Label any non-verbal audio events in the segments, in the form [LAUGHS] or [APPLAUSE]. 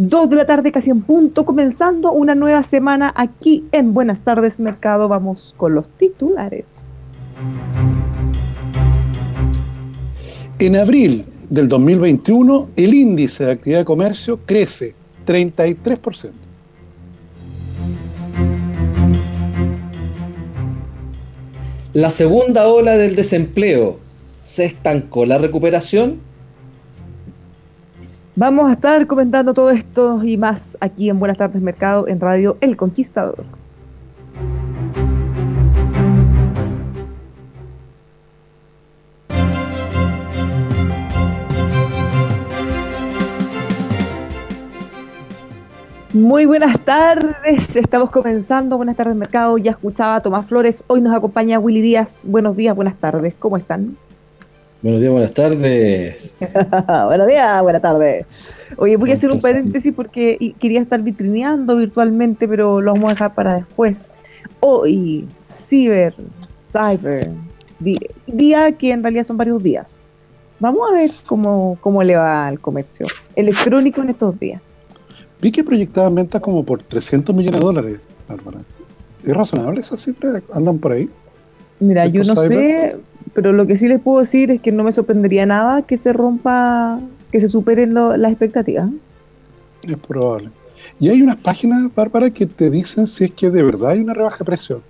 Dos de la tarde, casi en punto, comenzando una nueva semana aquí en Buenas tardes Mercado. Vamos con los titulares. En abril del 2021, el índice de actividad de comercio crece 33%. La segunda ola del desempleo, ¿se estancó la recuperación? Vamos a estar comentando todo esto y más aquí en Buenas tardes Mercado en Radio El Conquistador. Muy buenas tardes, estamos comenzando. Buenas tardes, mercado. Ya escuchaba a Tomás Flores. Hoy nos acompaña Willy Díaz. Buenos días, buenas tardes. ¿Cómo están? Buenos días, buenas tardes. [LAUGHS] buenos días, buenas tardes. Oye, voy a hacer un paréntesis porque quería estar vitrineando virtualmente, pero lo vamos a dejar para después. Hoy, Ciber, Cyber, día que en realidad son varios días. Vamos a ver cómo, cómo le va al comercio electrónico en estos días. Vi que proyectaban ventas como por 300 millones de dólares, Bárbara. ¿Es razonable esa cifra? ¿Andan por ahí? Mira, yo no sé, pero lo que sí les puedo decir es que no me sorprendería nada que se rompa, que se superen las expectativas. Es probable. Y hay unas páginas, Bárbara, que te dicen si es que de verdad hay una rebaja de precio.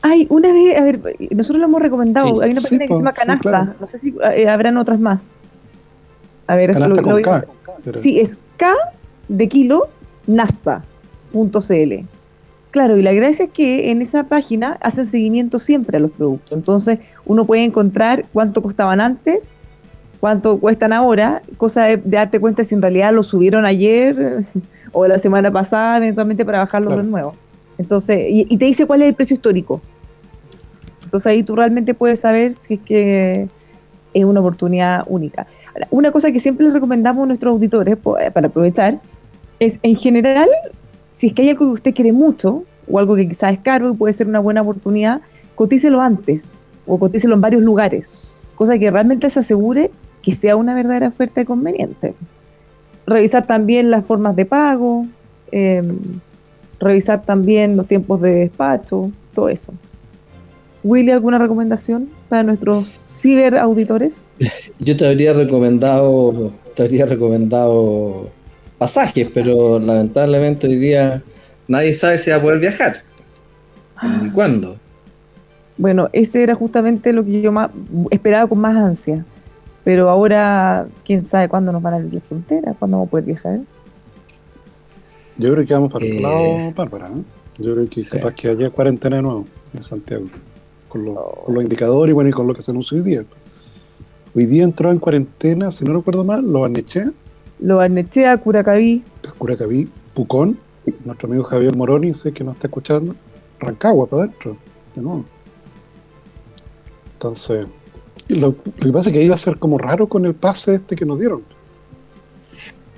Hay una vez, a ver, nosotros lo hemos recomendado, hay una página que se llama Canasta, no sé si eh, habrán otras más. A ver, Canasta con K, Sí, es K de kilo naspa.cl. Claro, y la gracia es que en esa página hacen seguimiento siempre a los productos. Entonces uno puede encontrar cuánto costaban antes, cuánto cuestan ahora, cosa de, darte cuenta si en realidad lo subieron ayer [LAUGHS] o la semana pasada eventualmente para bajarlo de nuevo. Entonces, y, te dice cuál es el precio histórico. Entonces ahí tú realmente puedes saber si es que es una oportunidad única. una cosa que siempre recomendamos a nuestros auditores para aprovechar es en general, si es que hay algo que usted quiere mucho o algo que quizás es caro y puede ser una buena oportunidad, cotícelo antes o cotícelo en varios lugares, cosa que realmente se asegure que sea una verdadera oferta conveniente. Revisar también las formas de pago, em, revisar también los tiempos de despacho, todo eso. Willy, ¿alguna recomendación para nuestros ciberauditores? [LAUGHS] Yo te habría recomendado, te habría recomendado pasajes, pero lamentablemente hoy día nadie sabe si va a poder viajar. Ni ah. cuándo. Bueno, ese era justamente lo que yo más esperaba con más ansia. Pero ahora, quién sabe cuándo nos van a abrir la frontera, cuándo vamos a poder viajar. Yo creo que vamos para el otro lado, eh, Bárbara. ¿eh? Yo creo que capaz que haya cuarentena de nuevo en Santiago. Con, los indicadores y bueno, y con lo que se anunció hoy día. Hoy día entró en cuarentena, si no recuerdo mal, lo Barnechea lo Barnechea, Curacaví. Curacaví, Pucón, nuestro amigo Javier Moroni, sé que nos está escuchando, Rancagua para adentro, de nuevo. Entonces, lo, que pasa es que ahí va a ser como raro con el pase este que nos dieron.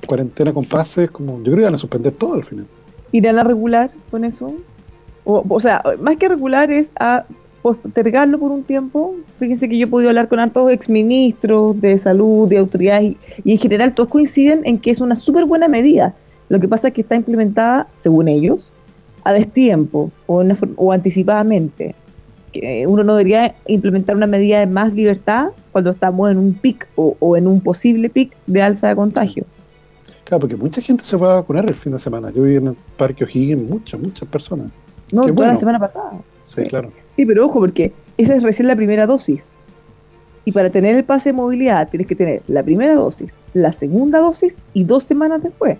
Cuarentena con pases, como yo creo que van a suspender todo al final. ¿Irán a regular con eso? O, o sea, más que regular es a postergarlo por un tiempo. Fíjense que yo he podido hablar con altos exministros de salud, de autoridades, y, en general todos coinciden en que es una súper buena medida Lo que pasa es que está implementada, según ellos, a destiempo o, o anticipadamente. Que uno no debería implementar una medida de más libertad cuando estamos en un pic o, en un posible pic de alza de contagio. Claro, porque mucha gente se va a vacunar el fin de semana. Yo vi en el Parque O'Higgins muchas, muchas personas. No, fue la semana pasada. Sí, claro. Sí, pero ojo, porque esa es recién la primera dosis. Y para tener el pase de movilidad tienes que tener la primera dosis, la segunda dosis y dos semanas después.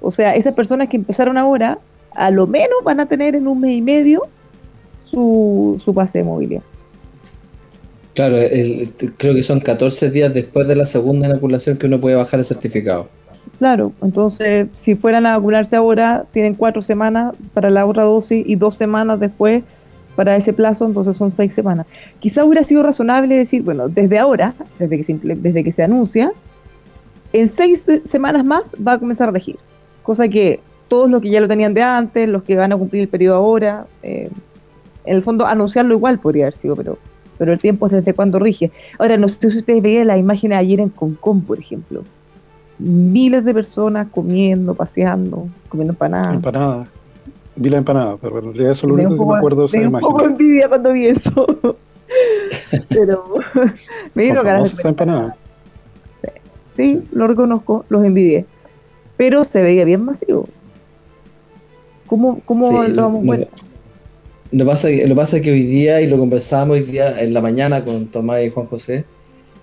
O sea, esas personas que empezaron ahora, a lo menos van a tener en un mes y medio su, pase de movilidad. Claro, creo que son 14 días después de la segunda inoculación que uno puede bajar el certificado. Claro, entonces si fueran a vacunarse ahora, tienen cuatro semanas para la otra dosis y dos semanas después para ese plazo, entonces son seis semanas. Quizá hubiera sido razonable decir, bueno, desde ahora, desde que se, desde que se anuncia, en seis semanas más va a comenzar a regir. Cosa que todos los que ya lo tenían de antes, los que van a cumplir el periodo ahora, eh, en el fondo anunciarlo igual podría haber sido, pero, pero el tiempo es desde cuando rige. Ahora, no sé si ustedes veían las imágenes ayer en Concón, por ejemplo. Miles de personas comiendo, paseando, comiendo empanadas. Empanadas. Vi la empanada, pero en realidad eso es lo único que me acuerdo de esa imagen. un poco envidia cuando vi eso. [LAUGHS] pero [LAUGHS] me dieron ganas de empanada. Sí, lo reconozco, los envidié. Pero se veía bien masivo. ¿Cómo, cómo lo vamos a ver? Lo pasa, lo pasa es que hoy día, y lo conversábamos hoy día en la mañana con Tomás y Juan José,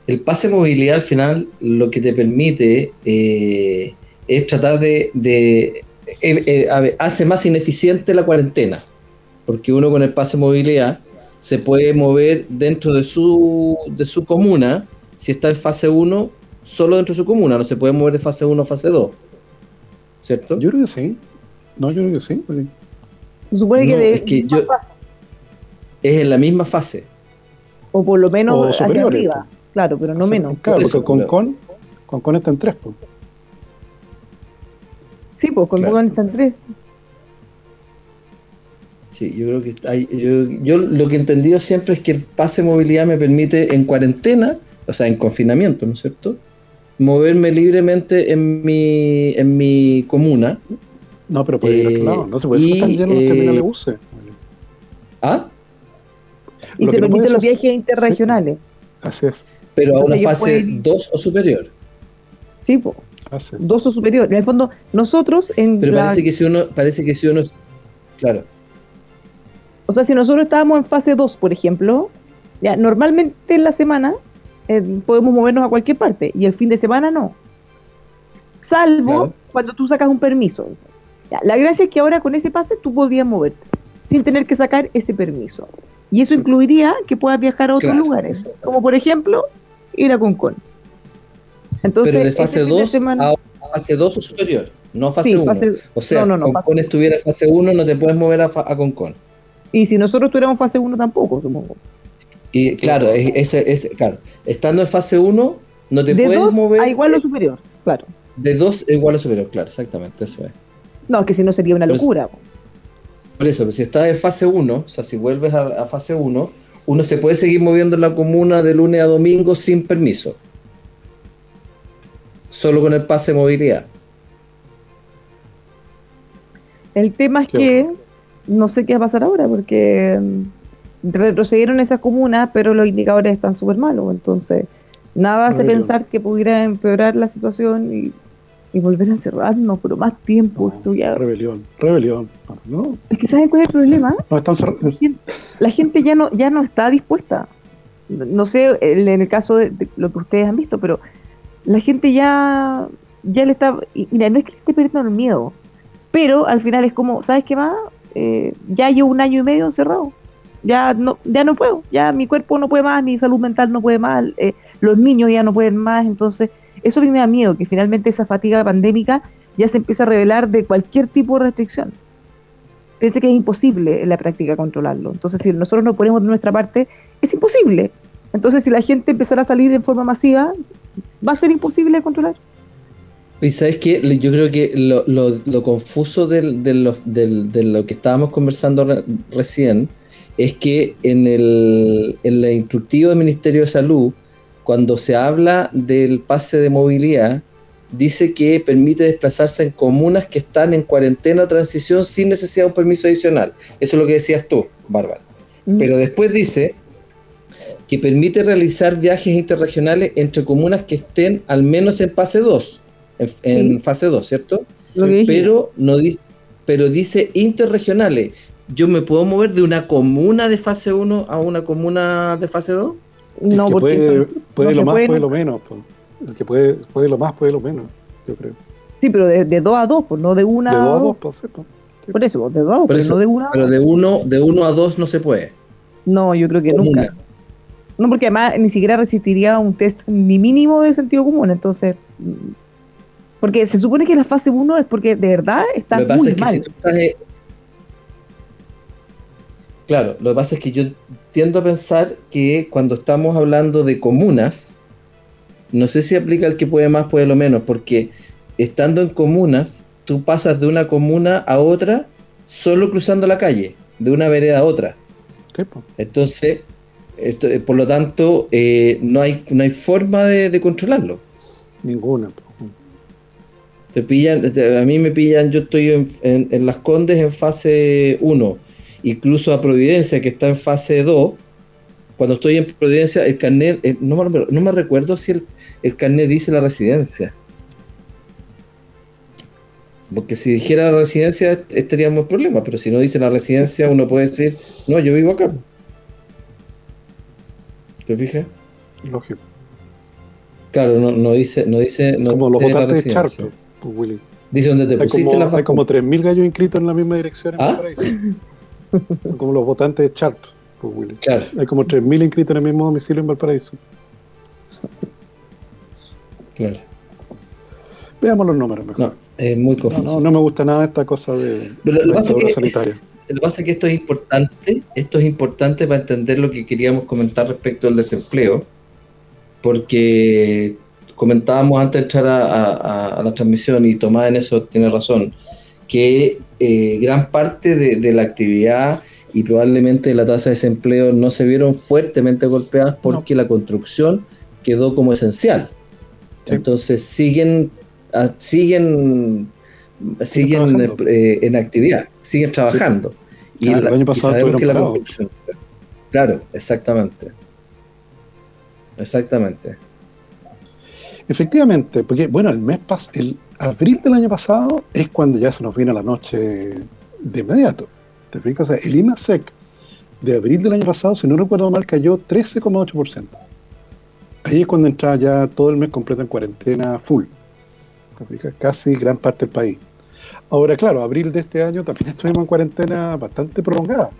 el pase de movilidad al final lo que te permite eh, es tratar de eh, eh, hace más ineficiente la cuarentena, porque uno con el pase de movilidad se puede mover dentro de su, de su comuna, si está en fase 1, solo dentro de su comuna, no se puede mover de fase 1 a fase 2. ¿Cierto? Yo creo que sí. No, yo creo que sí. Se supone que, es, que yo, es en la misma fase. O por lo menos hacia arriba. Claro, pero no menos. Claro, porque con, con, con, con está en 3. Sí, pues con Google están tres. Sí, yo creo que hay, yo, lo que he entendido siempre es que el pase de movilidad me permite en cuarentena, o sea, en confinamiento, ¿no es cierto? Moverme libremente en mi, en mi comuna. No, pero puede ir no, no se puede estar lleno los terminales de buses. ¿Ah? Y se permiten los viajes interregionales. Así es. Pero a una fase 2 o superior. Sí, pues. Dos o superior. En el fondo, nosotros en Pero parece que si uno, parece que si uno, claro. O sea, si nosotros estábamos en fase 2, por ejemplo, ya normalmente en la semana eh, podemos movernos a cualquier parte y el fin de semana no. Salvo cuando tú sacas un permiso. la gracia es que ahora con ese pase tú podías moverte sin tener que sacar ese permiso. Y eso incluiría que puedas viajar a otros lugares, como por ejemplo ir a Concón. Entonces, Pero de fase 2 a fase 2 o superior, no fase 1. o sea, si Concon estuviera en fase 1, no te puedes mover a, a Concon. Y si nosotros tuviéramos fase 1 tampoco, supongo. Y claro, ese, es, claro, estando en fase 1, no te puedes mover. A igual o superior, claro. De 2 a igual o superior, claro, exactamente, eso es. No, es que si no sería una locura. Por eso, si estás en fase 1, o sea, si vuelves a, a fase 1, uno se puede seguir moviendo en la comuna de lunes a domingo sin permiso solo con el pase de movilidad. El tema es que no sé qué va a pasar ahora porque mm, retrocedieron esas comunas, pero los indicadores están súper malos. Entonces, nada hace pensar que pudiera empeorar la situación y, volver a encerrarnos por más tiempo. Rebelión, rebelión. No. Es que ¿saben cuál es el problema? la, gente, ya no, ya no está dispuesta. No sé en el caso de lo que ustedes han visto, pero la gente ya, ya le está, mira, no es que le esté perdiendo el miedo, pero al final es como, ¿sabes qué más? Eh, ya llevo un año y medio encerrado, ya no, ya no puedo, ya mi cuerpo no puede más, mi salud mental no puede más, eh, los niños ya no pueden más, entonces eso me da miedo, que finalmente esa fatiga pandémica ya se empieza a revelar de cualquier tipo de restricción. Pensé que es imposible en la práctica controlarlo. Entonces, si nosotros no ponemos de nuestra parte, es imposible. Entonces, si la gente empezara a salir en forma masiva, va a ser imposible de controlar. Y sabes que yo creo que lo, confuso de, lo, que estábamos conversando recién es que en el, en el instructivo del Ministerio de Salud, cuando se habla del pase de movilidad, dice que permite desplazarse en comunas que están en cuarentena o transición sin necesidad de un permiso adicional. Eso es lo que decías tú, Bárbara. Mm. Pero después dice que permite realizar viajes interregionales entre comunas que estén al menos en fase 2, en, fase 2, ¿cierto? Pero, no dice, pero dice interregionales. ¿Yo me puedo mover de una comuna de fase 1 a una comuna de fase 2? no, porque puede, eso- puede no lo más, puede puede lo menos. po. El que puede, puede lo más, puede lo menos, yo creo. Sí, pero de, de 2 a 2, pues no de 1 De a dos a 2. dos, pues, sí, po. Por eso, pues, de 2 a 2, Por pero no de 1 a 2. Pero de 1 de uno a 2 no se puede. No, yo creo que Comuna. nunca. No, porque además ni siquiera resistiría un test ni mínimo de sentido común, entonces. Porque se supone que la fase 1 es porque de verdad está Lo que pasa muy es que mal. si tú estás. eh, Claro, lo que pasa es que yo tiendo a pensar que cuando estamos hablando de comunas, no sé si aplica el que puede más, puede lo menos, porque estando en comunas, tú pasas de una comuna a otra solo cruzando la calle, de una vereda a otra. Entonces, esto- eh, por lo tanto, eh, no, hay, no hay forma de, de controlarlo. Ninguna. Te pillan, te- a mí me pillan, yo estoy en, en- en Las Condes en fase 1, incluso a Providencia que está en fase 2. Cuando estoy en Providencia, el carnet, eh, no, me, no me recuerdo si el, el carnet dice la residencia. Porque si dijera la residencia estaríamos en problemas, pero si no dice la residencia, uno puede decir, no, yo vivo acá. ¿Te fijas? Lógico. Claro, no, no dice, no dice, no como los la votantes de. Charp, pues, Willy. Dice donde te Hay pusiste como, las hay como vacunas. 3.000 gallos inscritos en la misma dirección en ¿Ah? Valparaíso. Son como los votantes de Charp, pues, Willy. Claro. Hay como 3.000 inscritos en el mismo domicilio en Valparaíso. Claro. Veamos los números mejor. No, es muy confuso. no, no me gusta nada esta cosa de Pero lo la pasa que- sanitaria. Lo que pasa es que esto es importante, esto es importante para entender lo que queríamos comentar respecto al desempleo, porque comentábamos antes de entrar a, a- a la transmisión y Tomás en eso tiene razón, que eh, gran parte de, de la actividad y probablemente la tasa de desempleo no se vieron fuertemente golpeadas porque la construcción quedó como esencial. Sí. Entonces siguen, ah, siguen, siguen trabajando. eh, en actividad, siguen trabajando. Y, Claro, el año y pasado sabemos que la construcción. Claro, exactamente. Exactamente. Efectivamente, porque bueno, el mes pas el abril del año pasado es cuando ya se nos viene la noche de inmediato. ¿Te fijas? O sea, el IMASEC de abril del año pasado, si no recuerdo mal, cayó 13,8%. Ahí es cuando entraba ya todo el mes completo en cuarentena full. ¿Te fijas? Casi gran parte del país. Ahora, claro, abril de este año también estuvimos en cuarentena bastante prolongada.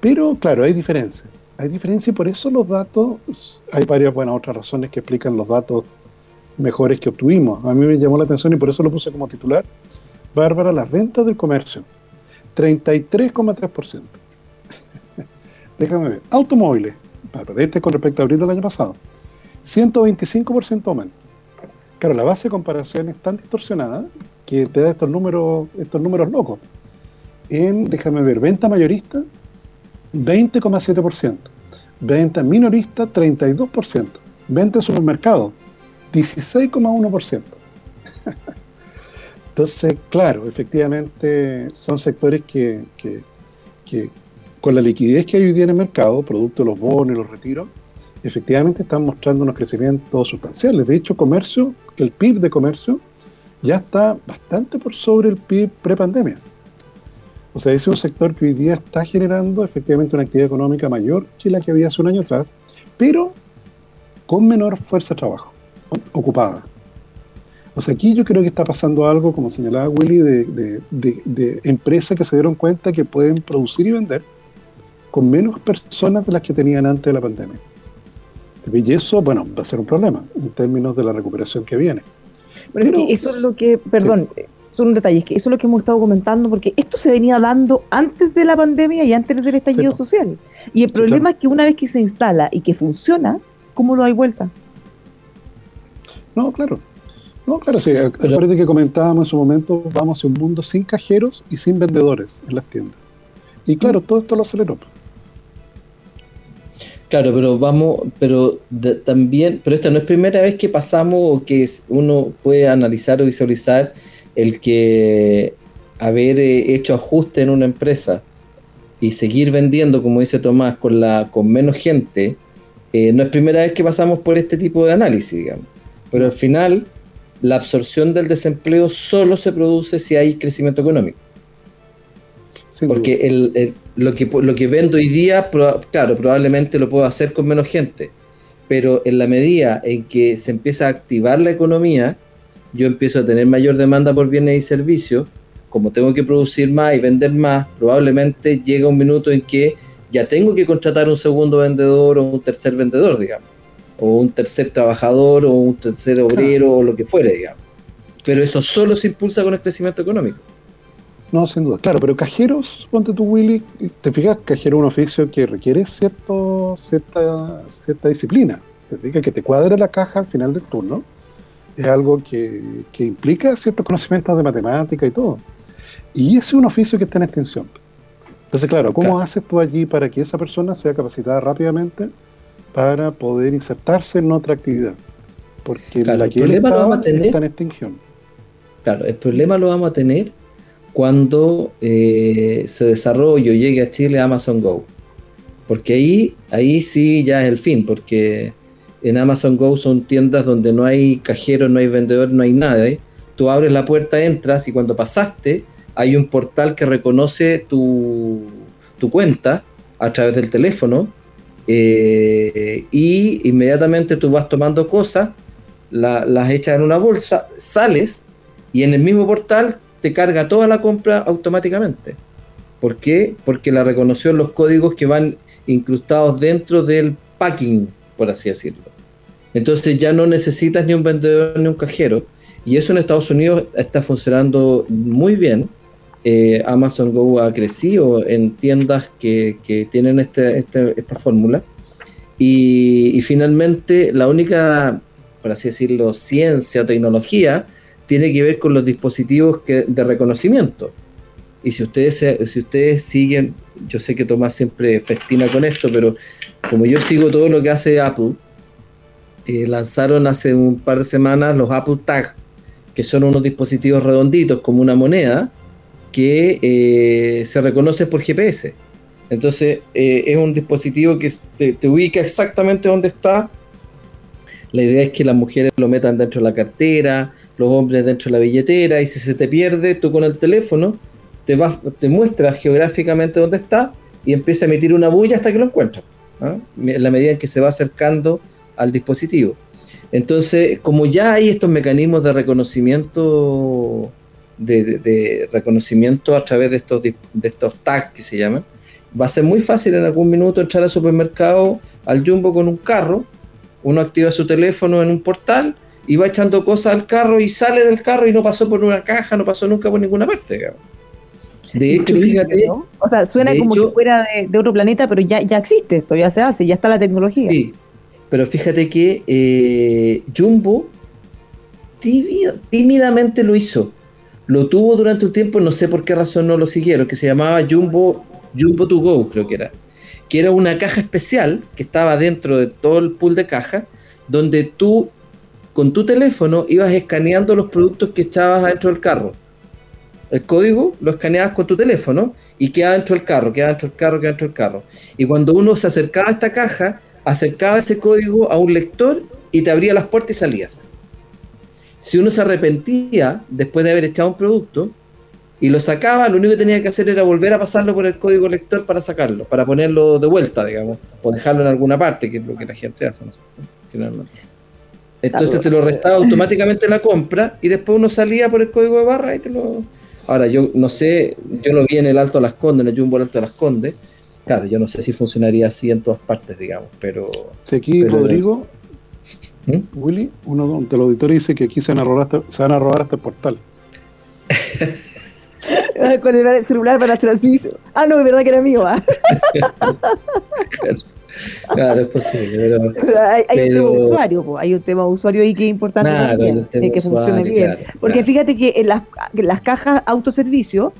Pero, claro, hay diferencias. Hay diferencias y por eso los datos, hay varias buenas otras razones que explican los datos mejores que obtuvimos. A mí me llamó la atención y por eso lo puse como titular. Bárbara, las ventas del comercio. 33,3%. [LAUGHS] Déjame ver. Automóviles. Bárbara, este con respecto a abril del año pasado. 125% aumento. Claro, la base de comparación es tan distorsionada que te da estos números, estos números locos. En, déjame ver, venta mayorista, 20,7%. Venta minorista, 32%. Venta en supermercado, 16,1%. [LAUGHS] Entonces, claro, efectivamente son sectores que, que- que con la liquidez que hay hoy día en el mercado, producto de los bonos y los retiros, efectivamente están mostrando unos crecimientos sustanciales. De hecho, comercio, el PIB de comercio ya está bastante por sobre el PIB prepandemia. O sea, ese es un sector que hoy día está generando efectivamente una actividad económica mayor que la que había hace un año atrás, pero con menor fuerza de trabajo, ocupada. O sea, aquí yo creo que está pasando algo, como señalaba Willy, de, de- de- de empresas que se dieron cuenta que pueden producir y vender con menos personas de las que tenían antes de la pandemia. Y eso, bueno, va a ser un problema en términos de la recuperación que viene. Pero es Pero- que eso es lo que, perdón, son un detalle, es que eso es lo que hemos estado comentando, porque esto se venía dando antes de la pandemia y antes del estallido Sí, social. Y el problema es que una vez que se instala y que funciona, ¿cómo lo hay vuelta? No, claro. No, claro, sí. Acuérdate que comentábamos en su momento, vamos hacia un mundo sin cajeros y sin vendedores en las tiendas. Y claro, todo esto lo aceleró. Claro, pero vamos, pero también, pero esta no es primera vez que pasamos o que uno puede analizar o visualizar el que haber eh, hecho ajuste en una empresa y seguir vendiendo, como dice Tomás, con la con menos gente, eh, no es primera vez que pasamos por este tipo de análisis, digamos. Pero al final, la absorción del desempleo solo se produce si hay crecimiento económico. Porque el, lo, que, lo que vendo hoy día, claro, probablemente lo puedo hacer con menos gente, pero en la medida en que se empieza a activar la economía, yo empiezo a tener mayor demanda por bienes y servicios, como tengo que producir más y vender más, probablemente llega un minuto en que ya tengo que contratar un segundo vendedor o un tercer vendedor, digamos, o un tercer trabajador o un tercer obrero o lo que fuere, digamos. Pero eso solo se impulsa con el crecimiento económico. No, sin duda. Claro, pero cajeros, ponte tú, Willy, te fijas, cajero es un oficio que requiere cierto, cierta, cierta disciplina. Te fijas que te cuadre la caja al final del turno. Es algo que, implica ciertos conocimientos de matemática y todo. Y ese es un oficio que está en extinción. Entonces, claro, ¿cómo haces tú allí para que esa persona sea capacitada rápidamente para poder insertarse en otra actividad? Porque la que él estaba, está en extinción. Claro, el problema lo vamos a tener cuando eh, se desarrolle o llegue a Chile Amazon Go. Porque ahí, ahí sí ya es el fin, porque en Amazon Go son tiendas donde no hay cajero, no hay vendedor, no hay nada. ¿eh? Tú abres la puerta, entras y cuando pasaste hay un portal que reconoce tu, cuenta a través del teléfono eh, y inmediatamente tú vas tomando cosas, las echas en una bolsa, sales y en el mismo portal te carga toda la compra automáticamente. ¿Por qué? Porque la reconoció los códigos que van incrustados dentro del packing, por así decirlo. Entonces ya no necesitas ni un vendedor ni un cajero. Y eso en Estados Unidos está funcionando muy bien. Eh, Amazon Go ha crecido en tiendas que, tienen este, este, esta fórmula. Y, finalmente, la única, por así decirlo, ciencia o tecnología tiene que ver con los dispositivos de reconocimiento. Y si ustedes, si ustedes siguen, yo sé que Tomás siempre festina con esto, pero como yo sigo todo lo que hace Apple, eh, lanzaron hace un par de semanas los Apple Tag, que son unos dispositivos redonditos como una moneda que eh, se reconoce por GPS. Entonces eh, es un dispositivo que te, te, ubica exactamente donde está. La idea es que las mujeres lo metan dentro de la cartera, los hombres dentro de la billetera y si se te pierde, tú con el teléfono te, vas, muestras geográficamente dónde está y empieza a emitir una bulla hasta que lo encuentras, ¿ah? en la medida en que se va acercando al dispositivo. Entonces, como ya hay estos mecanismos de reconocimiento, de, reconocimiento a través de estos, de estos tags que se llaman, va a ser muy fácil en algún minuto entrar al supermercado, al jumbo con un carro, uno activa su teléfono en un portal y va echando cosas al carro y sale del carro y no pasó por una caja, no pasó nunca por ninguna parte. De hecho, fíjate. O sea, suena como que fuera de, otro planeta, pero ya, ya existe esto, ya se hace, ya está la tecnología. Sí, pero fíjate que eh, Jumbo tímidamente lo hizo. Lo tuvo durante un tiempo, no sé por qué razón no lo siguieron, que se llamaba Jumbo, Jumbo to Go, creo que era. Que era una caja especial que estaba dentro de todo el pool de cajas, donde tú con tu teléfono ibas escaneando los productos que echabas adentro del carro. El código lo escaneabas con tu teléfono y quedaba dentro del carro, quedaba dentro del carro, quedaba dentro del carro. Y cuando uno se acercaba a esta caja, acercaba ese código a un lector y te abría las puertas y salías. Si uno se arrepentía después de haber echado un producto y lo sacaba, lo único que tenía que hacer era volver a pasarlo por el código lector para sacarlo, para ponerlo de vuelta, digamos, o dejarlo en alguna parte, que es lo que la gente hace. No entonces te lo restaba automáticamente la compra y después uno salía por el código de barra y te lo. Ahora, yo no sé, yo lo vi en el Alto de las Condes, en el Jumbo Alto de las Condes. Claro, yo no sé si funcionaría así en todas partes, digamos, pero. Aquí, Rodrigo, ¿Mm? Willy, uno de los auditores dice que aquí se van a robar hasta, se van a robar hasta el portal. [LAUGHS] Con el celular para hacer así. Ah, no, es verdad que era mío. ¿ah? [LAUGHS] [LAUGHS] Claro, es posible, pero, hay, un tema usuario, hay un tema usuario ahí que es importante también, que funcione bien. Porque fíjate que en las, las cajas autoservicio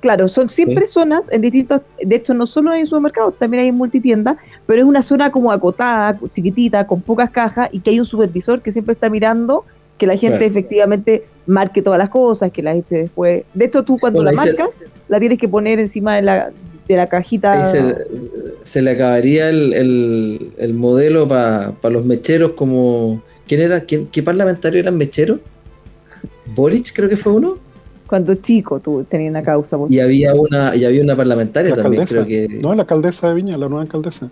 Claro, son siempre zonas en distintos, de hecho no solo en supermercados, también hay en multitiendas, pero es una zona como acotada, chiquitita, con pocas cajas y que hay un supervisor que siempre está mirando que la gente efectivamente marque todas las cosas, que la gente después... De hecho tú cuando la marcas, la tienes que poner encima de la, de la cajita. Se, le acabaría el, el, modelo para los mecheros como... ¿Quién era? ¿Quién, ¿Qué parlamentario eran mecheros? Boric creo que fue uno cuando chico tú tenías una causa. Y había una, y había una parlamentaria también, creo que. No, la alcaldesa de Viña, la nueva alcaldesa.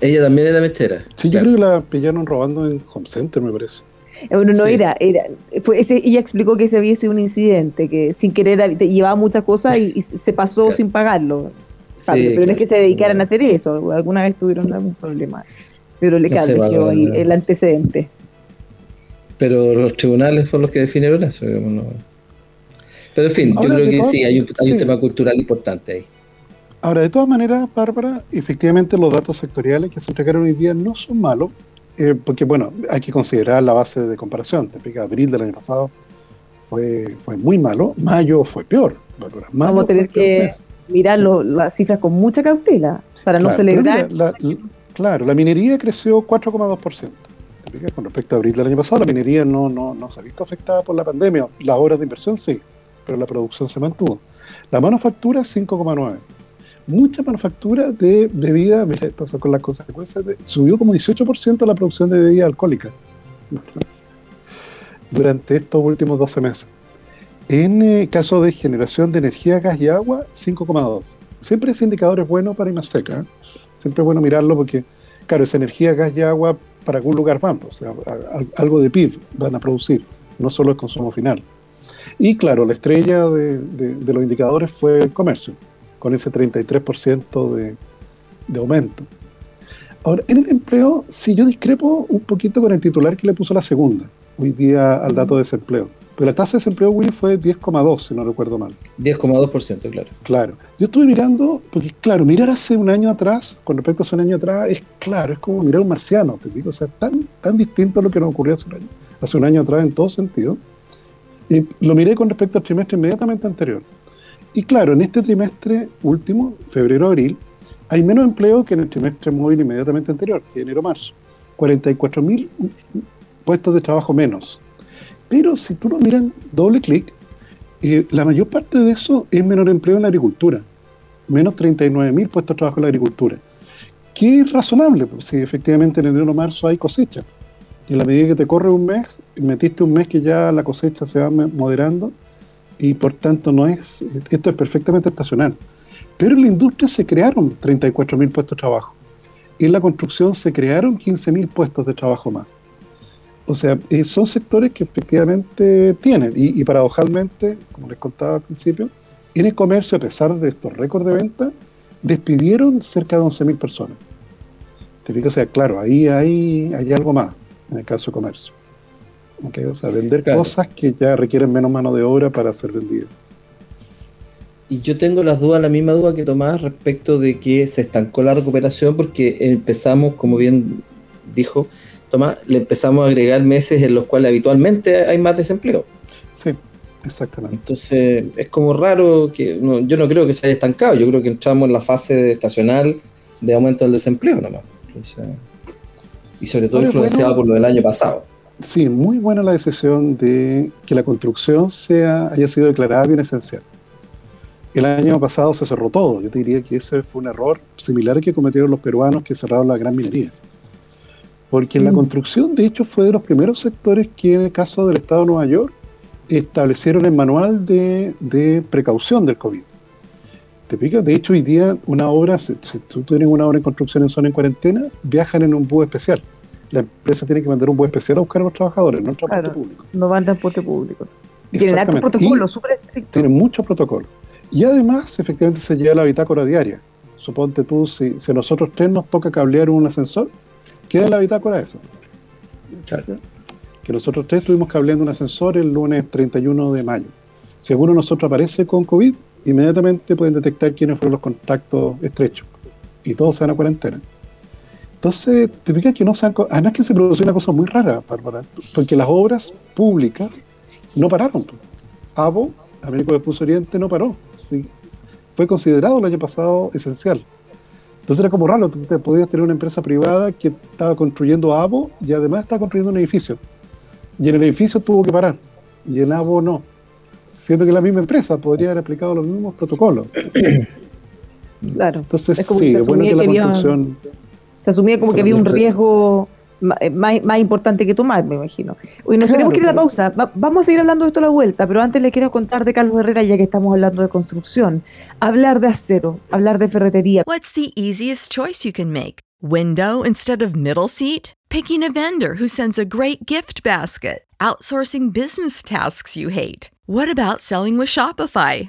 Ella también era mechera. Sí, yo creo que la pillaron robando en Home Center, me parece. Eh, bueno, no era, era fue ese, ella explicó que ese había sido un incidente, que sin querer llevaba muchas cosas y, se pasó sin pagarlo. pero no es que se dedicaran a hacer eso, alguna vez tuvieron algún problema. Pero le no ahí el antecedente. Pero los tribunales fueron los que definieron eso, digamos, no. Pero en fin, yo creo que sí, hay, un, tema cultural importante ahí. Ahora, de todas maneras, Bárbara, efectivamente los datos sectoriales que se entregaron hoy día no son malos, eh, porque bueno, hay que considerar la base de comparación. Te explica, abril del año pasado fue, fue muy malo, mayo fue peor. Vamos a tener que mirar las cifras con mucha cautela para no celebrar. claro, la minería creció 4,2%. Con respecto a abril del año pasado, la minería no, no, no se ha visto afectada por la pandemia. Las horas de inversión sí pero la producción se mantuvo. La manufactura 5,9. Mucha manufactura de bebida, mira, pasó con las consecuencias, subió como 18% la producción de bebida alcohólica durante estos últimos 12 meses. En eh, caso de generación de energía, gas y agua, 5,2. Siempre ese indicador es bueno para Imaseca. ¿eh? Siempre es bueno mirarlo porque, claro, esa energía, gas y agua para algún lugar van, o sea, algo de PIB van a producir, no solo el consumo final. Y claro, la estrella de, los indicadores fue el comercio, con ese 33% de, de aumento. Ahora, en el empleo, sí yo discrepo un poquito con el titular que le puso la segunda, hoy día al dato de desempleo. Pero la tasa de desempleo, Willy, fue 10,2, si no recuerdo mal. 10,2%, claro. Claro. Yo estuve mirando, porque claro, mirar hace un año atrás, con respecto a hace un año atrás, es claro, es como mirar un marciano, te digo. O sea, tan, tan distinto a lo que nos ocurrió hace un año, hace un año atrás en todo sentido. Y lo miré con respecto al trimestre inmediatamente anterior. Y claro, en este trimestre último, febrero-abril, hay menos empleo que en el trimestre móvil inmediatamente anterior, que enero-marzo. 44.000 puestos de trabajo menos. Pero si tú lo miras doble clic, eh, la mayor parte de eso es menor empleo en la agricultura. Menos 39.000 puestos de trabajo en la agricultura. Que es razonable, porque si efectivamente en enero-marzo hay cosecha. Y en la medida que te corre un mes, metiste un mes que ya la cosecha se va moderando y por tanto no es, esto es perfectamente estacional. Pero en la industria se crearon 34.000 puestos de trabajo. En la construcción se crearon 15.000 puestos de trabajo más. O sea, eh, son sectores que efectivamente tienen. Y, y, paradojalmente, como les contaba al principio, en el comercio, a pesar de estos récords de venta, despidieron cerca de 11.000 personas. ¿Te O sea, claro, ahí hay, hay algo más en el caso de comercio. O sea, vender cosas que ya requieren menos mano de obra para ser vendidas. Y yo tengo las dudas, la misma duda que Tomás respecto de que se estancó la recuperación porque empezamos, como bien dijo Tomás, le empezamos a agregar meses en los cuales habitualmente hay más desempleo. Sí, exactamente. Entonces es como raro que yo no creo que se haya estancado, yo creo que entramos en la fase estacional de aumento del desempleo nomás. Entonces, y sobre todo influenciado por lo del año pasado. Sí, muy buena la decisión de que la construcción sea, haya sido declarada bien esencial. El año pasado se cerró todo. Yo te diría que ese fue un error similar que cometieron los peruanos que cerraron la gran minería. Porque la mm. construcción, de hecho, fue de los primeros sectores que, en el caso del Estado de Nueva York, establecieron el manual de, de precaución del COVID. ¿Te pica? De hecho, hoy día una obra, si, tú tienes una obra en construcción en zona en cuarentena, viajan en un bus especial. La empresa tiene que mandar un bus especial a buscar a los trabajadores, no transporte público. No van transporte público. Tienen altos protocolos, súper estrictos. Tienen muchos protocolos. Y además, efectivamente, se lleva la bitácora diaria. Suponte tú, si, si a nosotros tres nos toca cablear un ascensor, queda en la bitácora eso. Que nosotros tres estuvimos cableando un ascensor el lunes 31 de mayo. Si alguno de nosotros aparece con COVID, inmediatamente pueden detectar quiénes fueron los contactos estrechos y todos se van a cuarentena. Entonces, te fijas que no se han, Además que se produce una cosa muy rara, Bárbara, porque las obras públicas no pararon. AVO Américo Vespucio Oriente no paró. Sí, fue considerado el año pasado esencial. Entonces era como raro, tú te podías tener una empresa privada que estaba construyendo AVO y además estaba construyendo un edificio. Y en el edificio tuvo que parar, y en AVO no. Siendo que la misma empresa podría haber aplicado los mismos protocolos. [COUGHS] Claro. Entonces, Es como sí, que bueno que la construcción. Se asumía como que había un riesgo eh, más, más importante que tomar, me imagino. Hoy nos Claro, tenemos que ir a la pausa. Va- vamos a seguir hablando de esto a la vuelta, pero antes le quiero contar de Carlos Herrera, ya que estamos hablando de construcción. Hablar de acero, hablar de ferretería. What's the easiest choice you can make? Window instead of middle seat? Picking a vendor who sends a great gift basket? Outsourcing business tasks you hate? What about selling with Shopify?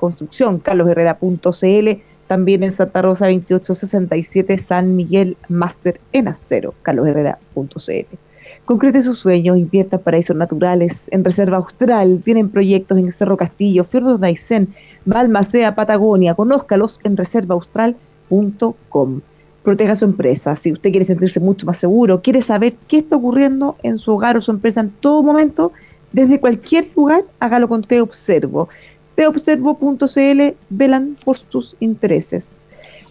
construcción, carlosherrera.cl, también en Santa Rosa 2867 San Miguel Máster en acero, carlosherrera.cl. Concrete sus sueños, invierta paraísos naturales, en Reserva Austral, tienen proyectos en Cerro Castillo, Fiordos Naisen, Balmacea, Patagonia, conózcalos en reservaaustral.com. Proteja su empresa, si usted quiere sentirse mucho más seguro, quiere saber qué está ocurriendo en su hogar o su empresa en todo momento, desde cualquier lugar, hágalo con Te Observo teobservo.cl velan por sus intereses.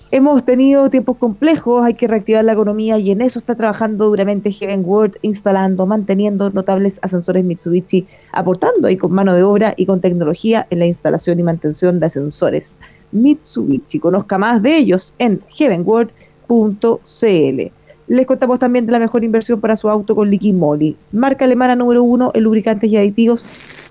Hemos tenido tiempos complejos, hay que reactivar la economía y en eso está trabajando duramente Heaven World, instalando, manteniendo notables ascensores Mitsubishi, aportando ahí con mano de obra y con tecnología en la instalación y mantención de ascensores Mitsubishi. Conozca más de ellos en heavenworld.cl. Les contamos también de la mejor inversión para su auto con Liquimoli, marca alemana número uno en lubricantes y aditivos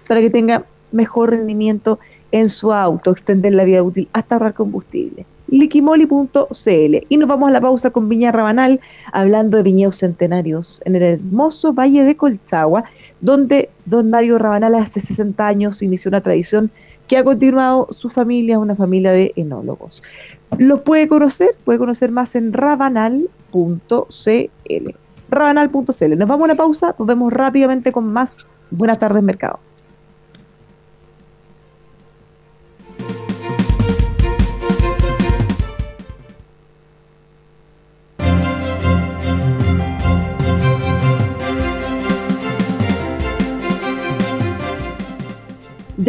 para que tenga mejor rendimiento en su auto, extender la vida útil hasta ahorrar combustible. liquimoli.cl y nos vamos a la pausa con Viña Rabanal hablando de viñedos centenarios en el hermoso Valle de Colchagua donde don Mario Rabanal hace 60 años inició una tradición que ha continuado su familia, una familia de enólogos. Los puede conocer, puede conocer más en rabanal.cl. Rabanal.cl. Nos vamos a una pausa, nos vemos rápidamente con más Buenas tardes, Mercado.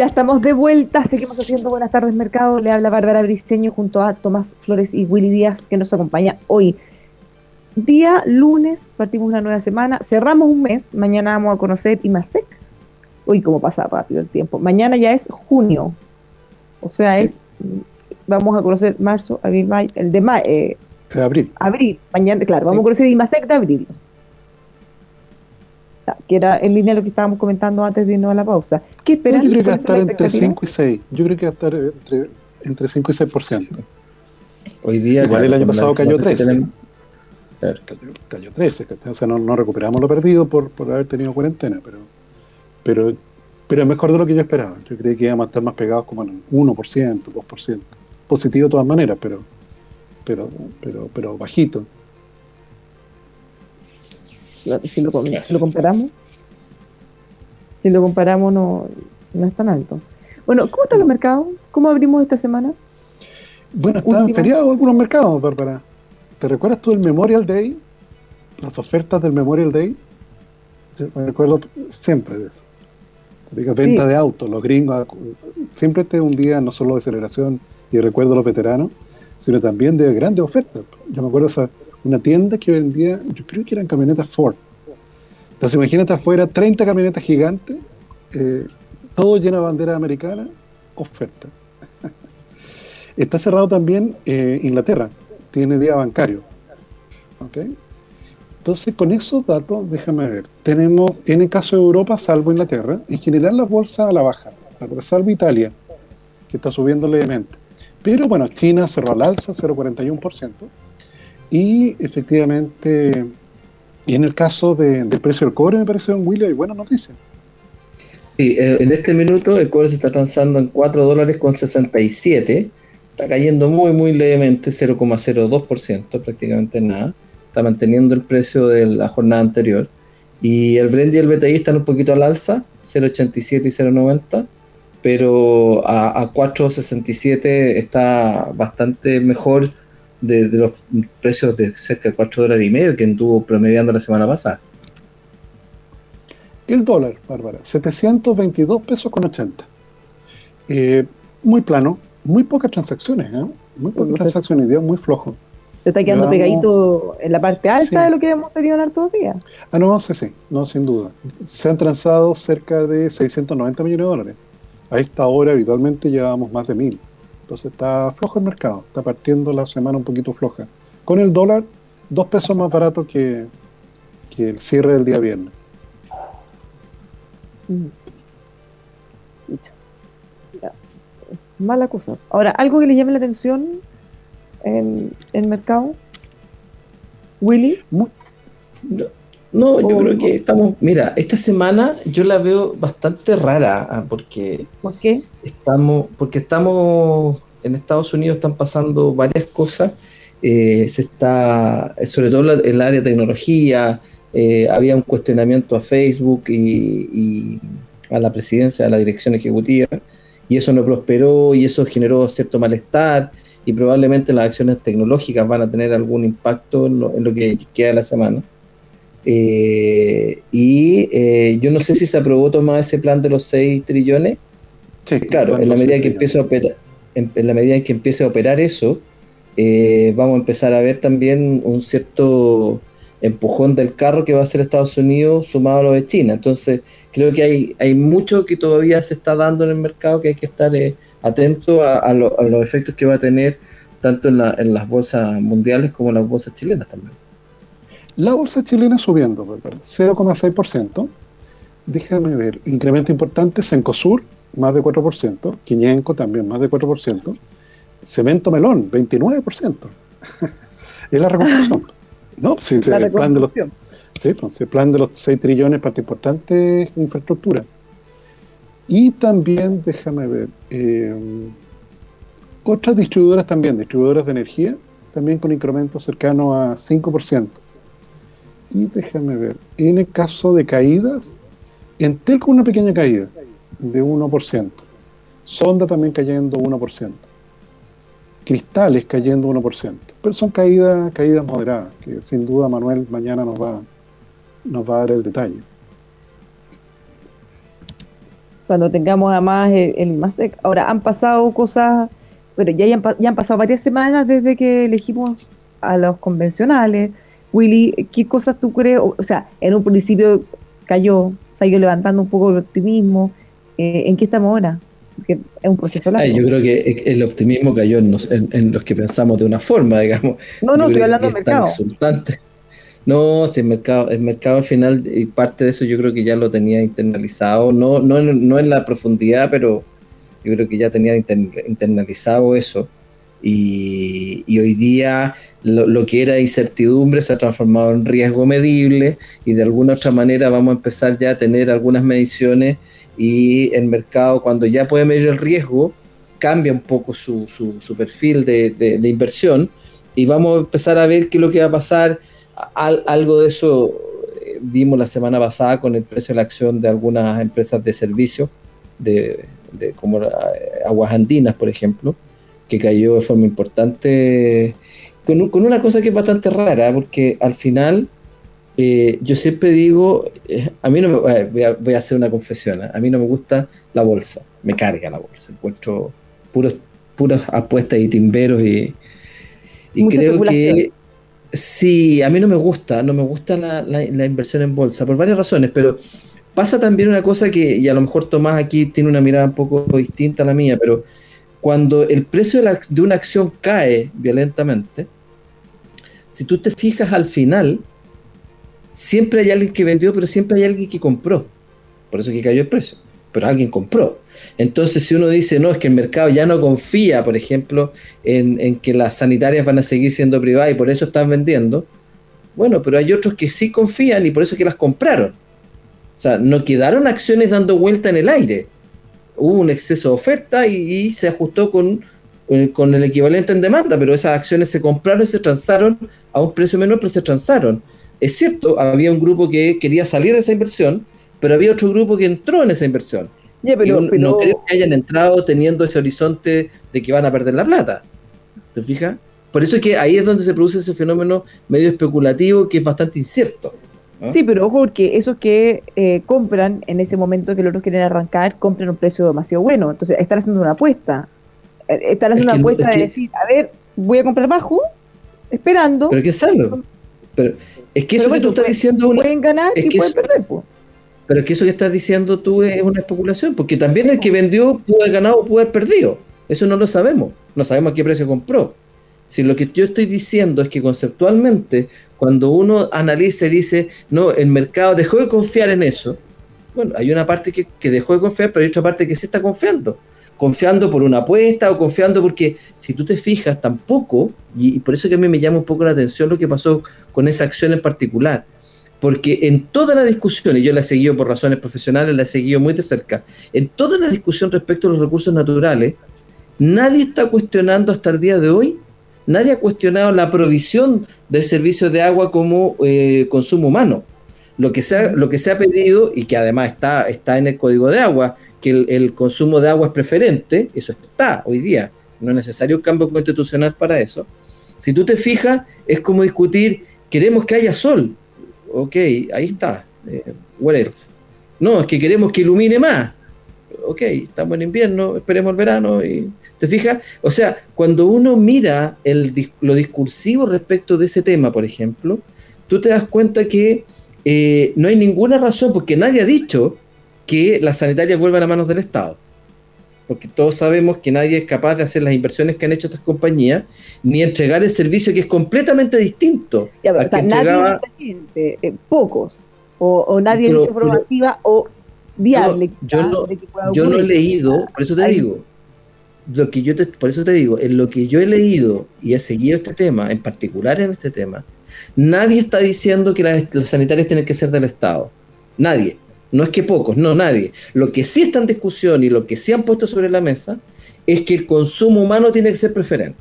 Ya estamos de vuelta, seguimos haciendo Buenas tardes Mercado. Le habla Bárbara Briceño junto a Tomás Flores y Willy Díaz que nos acompaña hoy. Día lunes, partimos una nueva semana, cerramos un mes, mañana vamos a conocer IMASEC. Uy, cómo pasa rápido el tiempo. Mañana ya es junio, o sea, es vamos a conocer marzo, abril, mayo, el de mayo, eh, De abril. abril, mañana, claro, vamos Sí. a conocer IMASEC de abril. Que era en línea lo que estábamos comentando antes de irnos a la pausa. ¿Qué Yo esperan? creo que va a ¿Cuál es la estar entre expectativa? 5 y 6. Yo creo que va a estar entre, entre 5 y 6%. Hoy día. Igual el año pasado cayó información que 13. tenemos- Claro. Cayó, cayó 13, ¿cachai? o sea, no, no recuperamos lo perdido por, por haber tenido cuarentena, pero, pero, pero es mejor de lo que yo esperaba. Yo creí que íbamos a estar más pegados como en el 1%, 2%. Positivo de todas maneras, pero, pero, pero, pero bajito. Si lo, com- si lo comparamos, si lo comparamos no, no es tan alto. Bueno, ¿cómo están los mercados? ¿Cómo abrimos esta semana? Bueno, estaban feriados algunos mercados, Bárbara. ¿Te recuerdas tú del Memorial Day? Las ofertas del Memorial Day. Yo me recuerdo siempre de eso. Venta de autos, los gringos, siempre este es un día no solo de celebración y recuerdo a los veteranos, sino también de grandes ofertas. Yo me acuerdo de una tienda que vendía, yo creo que eran camionetas Ford. Entonces imagínate afuera 30 camionetas gigantes, eh, todo lleno de bandera americana, oferta. [LAUGHS] Está cerrado también eh, Inglaterra, tiene día bancario. Entonces, con esos datos, déjame ver, tenemos en el caso de Europa, salvo Inglaterra, en general las bolsas a la baja, salvo Italia, que está subiendo levemente. Pero bueno, China cerró al alza, 0,41%, y efectivamente, y en el caso del precio del cobre, me parece, don William, hay buena noticia. Sí, eh, en este minuto el cobre se está transando en 4 dólares con 67, está cayendo muy, muy levemente, 0,02%, prácticamente nada está manteniendo el precio de la jornada anterior. Y el Brent y el BTI están un poquito al alza, 0.87 y 0.90, pero a, 4.67 está bastante mejor de, los precios de cerca de 4 dólares y medio que anduvo promediando la semana pasada. El dólar, Bárbara, 722 pesos con 80. Eh, muy plano, muy pocas transacciones, ¿eh? muy pocas transacciones, día muy flojo. Se está quedando pegadito en la parte alta de lo que hemos tenido en hartos días. Ah, no, sí, sí, no, sin duda. Se han transado cerca de 690 millones de dólares. A esta hora habitualmente llevábamos más de mil. Entonces está flojo el mercado, está partiendo la semana un poquito floja. Con el dólar, dos pesos más barato que, que el cierre del día viernes. Mm. Mala cosa. Ahora, algo que le llame la atención en el mercado? Willy? No, yo creo que estamos. Mira, esta semana yo la veo bastante rara ah, porque. ¿Por qué? Estamos, porque estamos en Estados Unidos están pasando varias cosas. Eh, se está, sobre todo en el área de tecnología, eh, había un cuestionamiento a Facebook y, y, a la presidencia, a la dirección ejecutiva, y eso no prosperó y eso generó cierto malestar y probablemente las acciones tecnológicas van a tener algún impacto en lo, que queda de la semana. Eh, y eh, yo no sé si se aprobó tomar ese plan de los 6 trillones. Sí, claro, en la medida que empiece a operar, en, la medida en que empiece a operar eso, eh, vamos a empezar a ver también un cierto empujón del carro que va a ser Estados Unidos sumado a lo de China. Entonces, creo que hay, hay mucho que todavía se está dando en el mercado que hay que estar atento a, los efectos que va a tener tanto en, las bolsas mundiales como en las bolsas chilenas también. La bolsa chilena subiendo, 0,6%. Déjame ver, incremento importante, Cencosur, más de 4%, Quiñenco también más de 4%, Cemento Melón, 29%. [LAUGHS] es la recuperación. [LAUGHS] no, sí, el plan de los, sí, pues, el plan de los 6 trillones para importante infraestructura. Y también, déjame ver, eh, otras distribuidoras también, distribuidoras de energía, también con incremento cercano a 5%. Y déjame ver, en el caso de caídas, Entel con una pequeña caída de 1%. Sonda también cayendo 1%. Cristales cayendo 1%. Pero son caídas, caídas moderadas, que sin duda Manuel mañana nos va, nos va a dar el detalle cuando tengamos además el, el más Ahora, han pasado cosas, pero ya, ya han pasado varias semanas desde que elegimos a los convencionales. Willy, ¿qué cosas tú crees? O, sea, en un principio cayó, se ha ido levantando un poco el optimismo. Eh, ¿En qué estamos ahora? Porque es un proceso largo. yo creo que el optimismo cayó en los, que pensamos de una forma, digamos. No, no, estoy hablando del mercado. No, si el mercado, el mercado al final, y parte de eso yo creo que ya lo tenía internalizado, no, no, no en la profundidad, pero yo creo que ya tenía internalizado eso. Y, hoy día lo, que era incertidumbre se ha transformado en riesgo medible y de alguna otra manera vamos a empezar ya a tener algunas mediciones y el mercado cuando ya puede medir el riesgo cambia un poco su, su, perfil de, de inversión y vamos a empezar a ver qué es lo que va a pasar. Algo de eso eh, vimos la semana pasada con el precio de la acción de algunas empresas de servicios, de, como eh, Aguas Andinas, por ejemplo, que cayó de forma importante, con, una cosa que es bastante rara, porque al final eh, yo siempre digo, eh, a mí no me, voy, a, voy, a, hacer una confesión, ¿eh? a mí no me gusta la bolsa, me carga la bolsa, encuentro puros, puras apuestas y timberos y, y creo que sí, a mí no me gusta, no me gusta la, la, la, inversión en bolsa por varias razones, pero pasa también una cosa que, y a lo mejor Tomás aquí tiene una mirada un poco distinta a la mía, pero cuando el precio de, una acción cae violentamente, si tú te fijas al final, siempre hay alguien que vendió, pero siempre hay alguien que compró. Por eso que cayó el precio. Pero alguien compró. Entonces, si uno dice, no, es que el mercado ya no confía, por ejemplo, en, en que las sanitarias van a seguir siendo privadas y por eso están vendiendo, bueno, pero hay otros que sí confían y por eso que las compraron. O sea, no quedaron acciones dando vuelta en el aire. Hubo un exceso de oferta y, y se ajustó con, eh, con el equivalente en demanda, pero esas acciones se compraron y se transaron a un precio menor, pero se transaron. Es cierto, había un grupo que quería salir de esa inversión, pero había otro grupo que entró en esa inversión. Yeah, pero, un, pero... No creo que hayan entrado teniendo ese horizonte de que van a perder la plata. ¿Te fijas? Por eso es que ahí es donde se produce ese fenómeno medio especulativo que es bastante incierto. ¿No? Sí, pero ojo, porque esos que eh, compran en ese momento que los otros quieren arrancar, compran a un precio demasiado bueno. Entonces, están haciendo una apuesta. Están haciendo es una apuesta de que... decir, a ver, voy a comprar bajo, esperando. Pero que sabe. Pero es que eso que tú estás pueden, diciendo una, pueden ganar es y que pueden eso, perder. Pero es que eso que estás diciendo tú es una especulación, porque también el que vendió pudo haber ganado o pudo haber perdido. Eso no lo sabemos. No sabemos a qué precio compró. Si lo que yo estoy diciendo es que conceptualmente, cuando uno analiza y dice, no, el mercado dejó de confiar en eso, bueno, hay una parte que, que dejó de confiar, pero hay otra parte que sí está confiando. Confiando por una apuesta o confiando porque si tú te fijas tampoco, y, y, por eso que a mí me llama un poco la atención lo que pasó con esa acción en particular, porque en toda la discusión, y yo la he seguido por razones profesionales, la he seguido muy de cerca, en toda la discusión respecto a los recursos naturales, nadie está cuestionando hasta el día de hoy, nadie ha cuestionado la provisión del servicio de agua como eh, consumo humano. Lo que, se ha, pedido, y que además está, en el código de agua, que el, el, consumo de agua es preferente, eso está hoy día, no es necesario un cambio constitucional para eso. Si tú te fijas, es como discutir, queremos que haya sol, ok, ahí está, eh, what else? No, es que queremos que ilumine más, ok, estamos en invierno, esperemos el verano, y ¿te fijas? O sea, cuando uno mira el, lo discursivo respecto de ese tema, por ejemplo, tú te das cuenta que eh, no hay ninguna razón, porque nadie ha dicho que las sanitarias vuelvan a manos del Estado. Porque todos sabemos que nadie es capaz de hacer las inversiones que han hecho estas compañías, ni entregar el servicio que es completamente distinto. Ya, pero, o sea, entregaba... nadie gente, eh, pocos, o, o nadie pero, ha proactiva o viable. Yo, no, yo no he leído, por eso te Ahí. digo, lo que yo te, por eso te digo, en lo que yo he leído y he seguido este tema, en particular en este tema, nadie está diciendo que las, las sanitarias tienen que ser del Estado. Nadie. No es que pocos, no, nadie. Lo que sí está en discusión y lo que sí han puesto sobre la mesa es que el consumo humano tiene que ser preferente.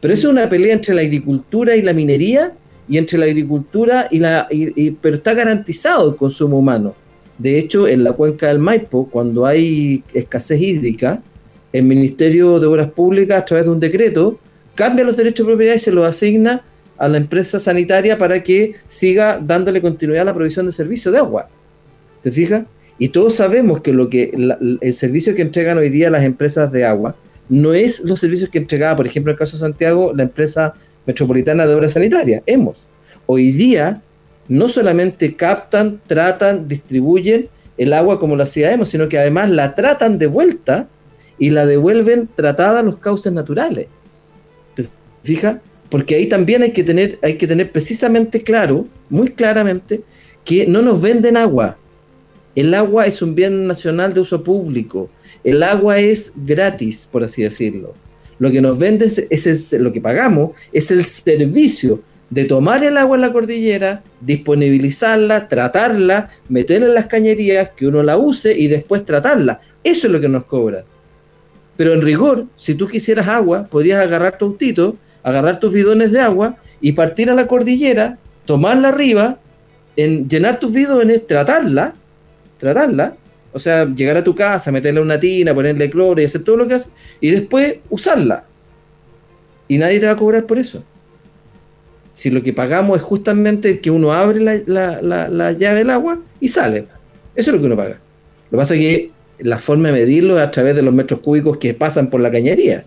Pero eso es una pelea entre la agricultura y la minería y entre la agricultura y la... Y, y, pero está garantizado el consumo humano. De hecho, en la cuenca del Maipo, cuando hay escasez hídrica, el Ministerio de Obras Públicas, a través de un decreto, cambia los derechos de propiedad y se los asigna a la empresa sanitaria para que siga dándole continuidad a la provisión de servicio de agua. ¿Te fijas? Y todos sabemos que, lo que el servicio que entregan hoy día las empresas de agua no es los servicios que entregaba, por ejemplo, en el caso de Santiago, la empresa metropolitana de obras sanitarias, hemos. Hoy día no solamente captan, tratan, distribuyen el agua como lo hacía hemos, sino que además la tratan de vuelta y la devuelven tratada a los cauces naturales. ¿Te fijas? Porque ahí también hay que tener, hay que tener precisamente claro, muy claramente, que no nos venden agua, el agua es un bien nacional de uso público. El agua es gratis, por así decirlo. Lo que nos venden es, lo que pagamos, es el servicio de tomar el agua en la cordillera, disponibilizarla, tratarla, meterla en las cañerías, que uno la use y después tratarla. Eso es lo que nos cobran. Pero en rigor, si tú quisieras agua, podrías agarrar tu autito, agarrar tus bidones de agua y partir a la cordillera, tomarla arriba, en llenar tus bidones, tratarla, tratarla, o sea, llegar a tu casa, meterle una tina, ponerle cloro y hacer todo lo que hace, y después usarla. Y nadie te va a cobrar por eso. Si lo que pagamos es justamente que uno abre la, llave del agua y sale. Eso es lo que uno paga. Lo que pasa es que la forma de medirlo es a través de los metros cúbicos que pasan por la cañería.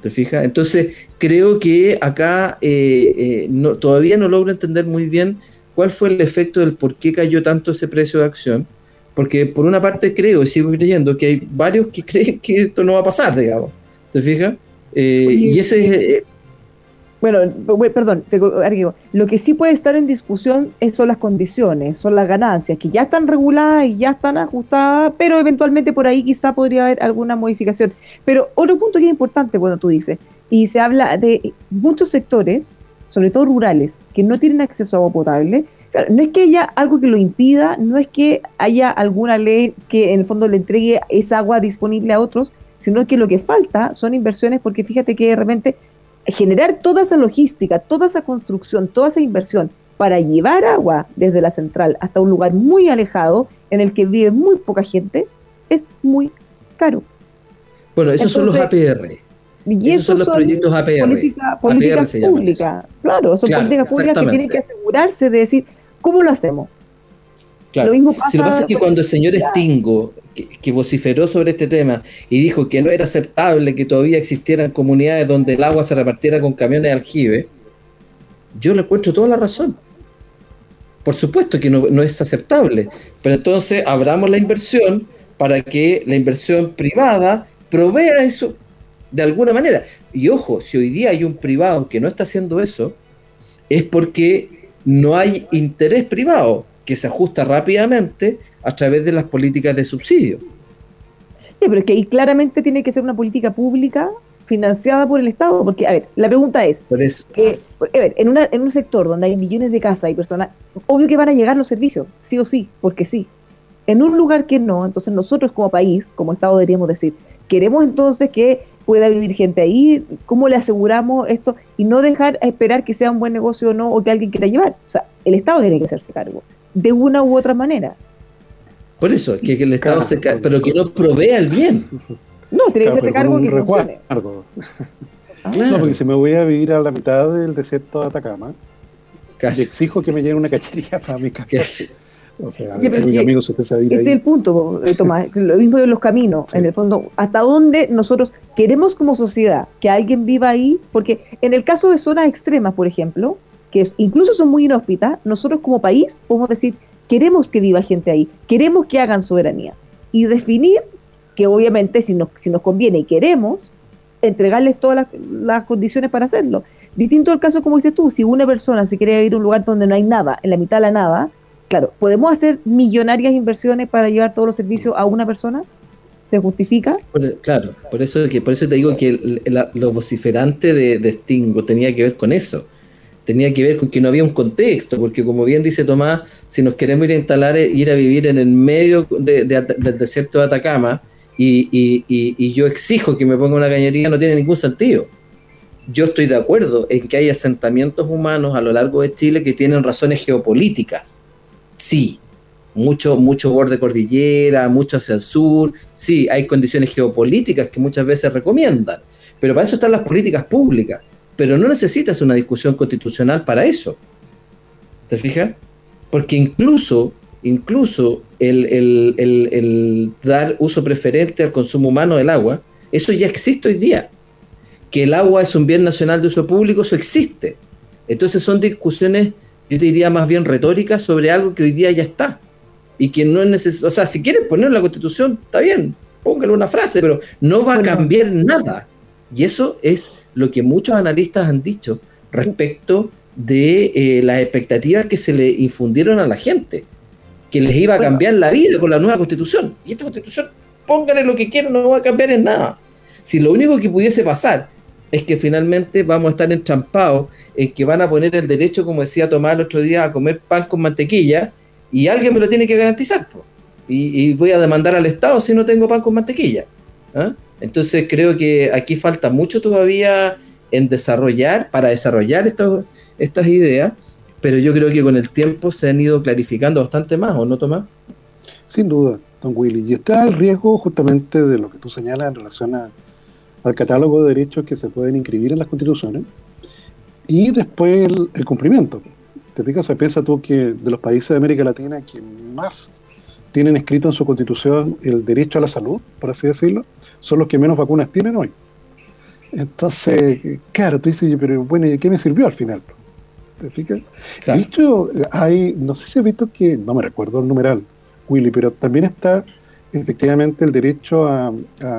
¿Te fijas? Entonces, creo que acá eh, eh, no, todavía no logro entender muy bien cuál fue el efecto del por qué cayó tanto ese precio de acción. Porque por una parte creo y sigo creyendo que hay varios que [LAUGHS] creen que esto no va a pasar, digamos. ¿Te fijas? Eh, y ese es, bueno, perdón, te lo que sí puede estar en discusión son las condiciones, son las ganancias, que ya están reguladas y ya están ajustadas, pero eventualmente por ahí quizá podría haber alguna modificación. Pero otro punto que es importante cuando tú dices, y se habla de muchos sectores, sobre todo rurales, que no tienen acceso a agua potable, no es que haya algo que lo impida, no es que haya alguna ley que en el fondo le entregue esa agua disponible a otros, sino que lo que falta son inversiones, porque fíjate que de repente generar toda esa logística, toda esa construcción, toda esa inversión para llevar agua desde la central hasta un lugar muy alejado en el que vive muy poca gente, es muy caro. Bueno, esos son los APR. Y esos, son los proyectos APR. Política, políticas públicas. Claro, son políticas públicas que tienen que asegurarse de decir, ¿cómo lo hacemos? Lo mismo pasa, si lo que pasa es que cuando el señor Stingo que, vociferó sobre este tema y dijo que no era aceptable que todavía existieran comunidades donde el agua se repartiera con camiones de aljibe, yo le encuentro toda la razón. Por supuesto que no, es aceptable, pero entonces abramos la inversión para que la inversión privada provea eso de alguna manera. Y ojo, si hoy día hay un privado que no está haciendo eso, es porque no hay interés privado que se ajusta rápidamente a través de las políticas de subsidio. Sí, pero es que ahí claramente tiene que ser una política pública financiada por el Estado, porque, a ver, la pregunta es, a ver, en, una, en un sector donde hay millones de casas y personas, obvio que van a llegar los servicios, sí o sí, porque sí. En un lugar que no, entonces nosotros como país, como Estado deberíamos decir, queremos entonces que pueda vivir gente ahí, ¿cómo le aseguramos esto? Y no dejar a esperar que sea un buen negocio o no, o que alguien quiera llevar. O sea, el Estado tiene que hacerse cargo, de una u otra manera. Por eso, que, el Estado se pero que no provea el bien. No, tiene que hacerse cargo que funcione. No, porque si me voy a vivir a la mitad del desierto de Atacama, y exijo que me llene una cañería para mi casa. O sea, amigos, usted sabe ese es el punto, eh, Tomás. [LAUGHS] lo mismo de los caminos, en el fondo. ¿Hasta dónde nosotros queremos como sociedad que alguien viva ahí? Porque en el caso de zonas extremas, por ejemplo, que incluso son muy inhóspitas, nosotros como país podemos decir, queremos que viva gente ahí, queremos que hagan soberanía. Y definir que obviamente si nos, si nos conviene y queremos, entregarles todas las, condiciones para hacerlo. Distinto al caso como dices tú, si una persona se quiere ir a un lugar donde no hay nada, en la mitad de la nada, claro, ¿podemos hacer millonarias inversiones para llevar todos los servicios a una persona? ¿Se justifica? claro, por eso, por eso te digo que lo vociferante de, de Stingo tenía que ver con eso tenía que ver con que no había un contexto, porque como bien dice Tomás, si nos queremos ir a instalar, eh, ir a vivir en el medio del desierto de Atacama y, yo exijo que me ponga una cañería, no tiene ningún sentido. Yo estoy de acuerdo en que hay asentamientos humanos a lo largo de Chile que tienen razones geopolíticas. Sí, mucho, mucho borde cordillera, mucho hacia el sur. Sí, hay condiciones geopolíticas que muchas veces recomiendan. Pero para eso están las políticas públicas pero no necesitas una discusión constitucional para eso. ¿Te fijas? Porque incluso, incluso el, dar uso preferente al consumo humano del agua, eso ya existe hoy día. Que el agua es un bien nacional de uso público, eso existe. Entonces son discusiones, yo te diría más bien retóricas sobre algo que hoy día ya está. Y que no es necesario, o sea, si quieren poner en la constitución, está bien, póngale una frase, pero no va a cambiar nada. Y eso es lo que muchos analistas han dicho respecto de eh, las expectativas que se le infundieron a la gente, que les iba a cambiar la vida con la nueva constitución. Y esta constitución, pónganle lo que quieran, no va a cambiar en nada. Si lo único que pudiese pasar es que finalmente vamos a estar entrampados en que van a poner el derecho, como decía Tomás el otro día, a comer pan con mantequilla y alguien me lo tiene que garantizar. Y, voy a demandar al Estado si no tengo pan con mantequilla. ¿ah? Entonces creo que aquí falta mucho todavía en desarrollar, para desarrollar estas ideas, pero yo creo que con el tiempo se han ido clarificando bastante más, ¿o no, Tomás? Sin duda, don Willy. Y está el riesgo justamente de lo que tú señalas en relación al catálogo de derechos que se pueden inscribir en las constituciones. y después el, cumplimiento. ¿Te fijas? O sea, piensa tú que de los países de América Latina que más tienen escrito en su constitución el derecho a la salud, por así decirlo, son los que menos vacunas tienen hoy. Entonces, claro, tú dices, pero bueno, ¿y qué me sirvió al final? ¿Te fijas? Dicho, hay, no sé si has visto que, no me recuerdo el numeral, Willy, pero también está efectivamente el derecho a,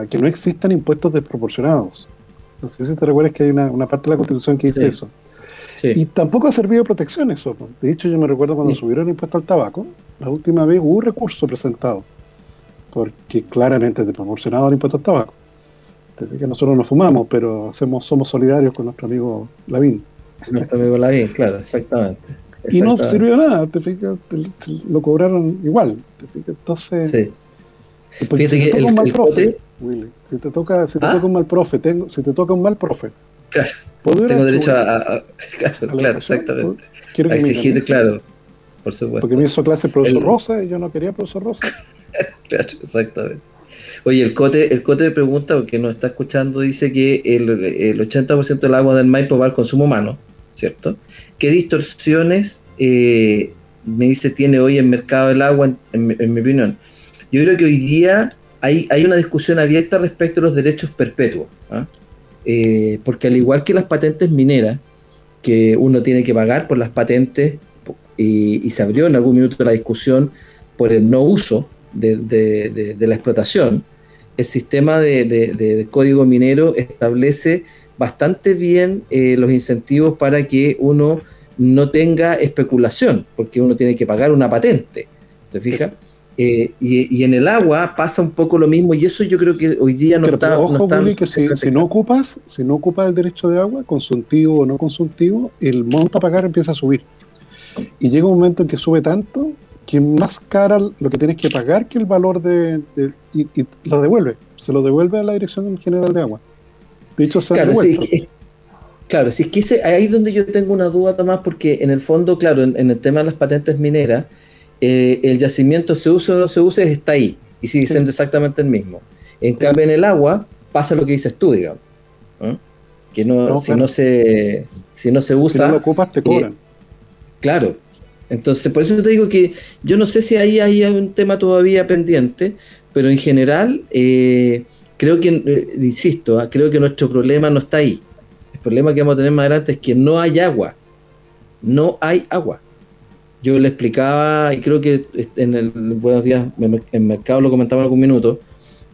que no existan impuestos desproporcionados. No sé si te recuerdas que hay una, parte de la Constitución que dice eso. Y tampoco ha servido de protección eso. De hecho, yo me recuerdo cuando subieron el impuesto al tabaco, la última vez hubo un recurso presentado, porque claramente es desproporcionado el impuesto al tabaco. Que nosotros no fumamos, pero hacemos, somos solidarios con nuestro amigo Lavín. [LAUGHS] Nuestro amigo Lavín, claro, exactamente. Y no sirvió nada, te fijas, lo cobraron igual. Te fijas, entonces. Sí. Fíjate si que te toca un mal profe, Willy, si te toca, si te ¿Ah? toca un mal profe, tengo, si te toca un mal profe. Claro. Tengo derecho a, [LAUGHS] Claro, claro exactamente. Quiero a exigir, claro, por supuesto. Porque me hizo clase el profesor Rosa y yo no quería profesor Rosa. [LAUGHS] claro, exactamente. Oye, el Cote, el Cote pregunta, porque nos está escuchando, dice que el, el 80% del agua del Maipo va al consumo humano, ¿cierto? ¿Qué distorsiones, eh, me dice, tiene hoy el mercado del agua, en, mi opinión? Yo creo que hoy día hay, hay una discusión abierta respecto a los derechos perpetuos, ¿ah? Eh, porque al igual que las patentes mineras, que uno tiene que pagar por las patentes, y, y se abrió en algún minuto la discusión por el no uso, de, la explotación, el sistema de, código minero establece bastante bien eh, los incentivos para que uno no tenga especulación, porque uno tiene que pagar una patente, ¿te fijas? Eh, y, en el agua pasa un poco lo mismo y eso yo creo que hoy día no está... ojo, que si, no ocupas, si no ocupas el derecho de agua, consultivo o no consultivo, el monto a pagar empieza a subir. Y llega un momento en que sube tanto que más cara lo que tienes que pagar que el valor de, y, lo devuelve, se lo devuelve a la Dirección General de Agua. De hecho, se claro, claro, si es que ahí es donde yo tengo una duda, Tomás, porque en el fondo, claro, en, el tema de las patentes mineras, eh, el yacimiento se use o no se use está ahí y sigue siendo exactamente el mismo. En cambio, en el agua pasa lo que dices tú, digamos. Que no, si, no se, si no se usa. Si no lo ocupas, te cobran. claro, entonces, por eso te digo que yo no sé si ahí hay un tema todavía pendiente, pero en general, eh, creo que, eh, insisto, ah, creo que nuestro problema no está ahí. El problema que vamos a tener más adelante es que no hay agua. No hay agua. Yo le explicaba, y creo que en el Buenos Días en Mercado lo comentaba en algún minuto,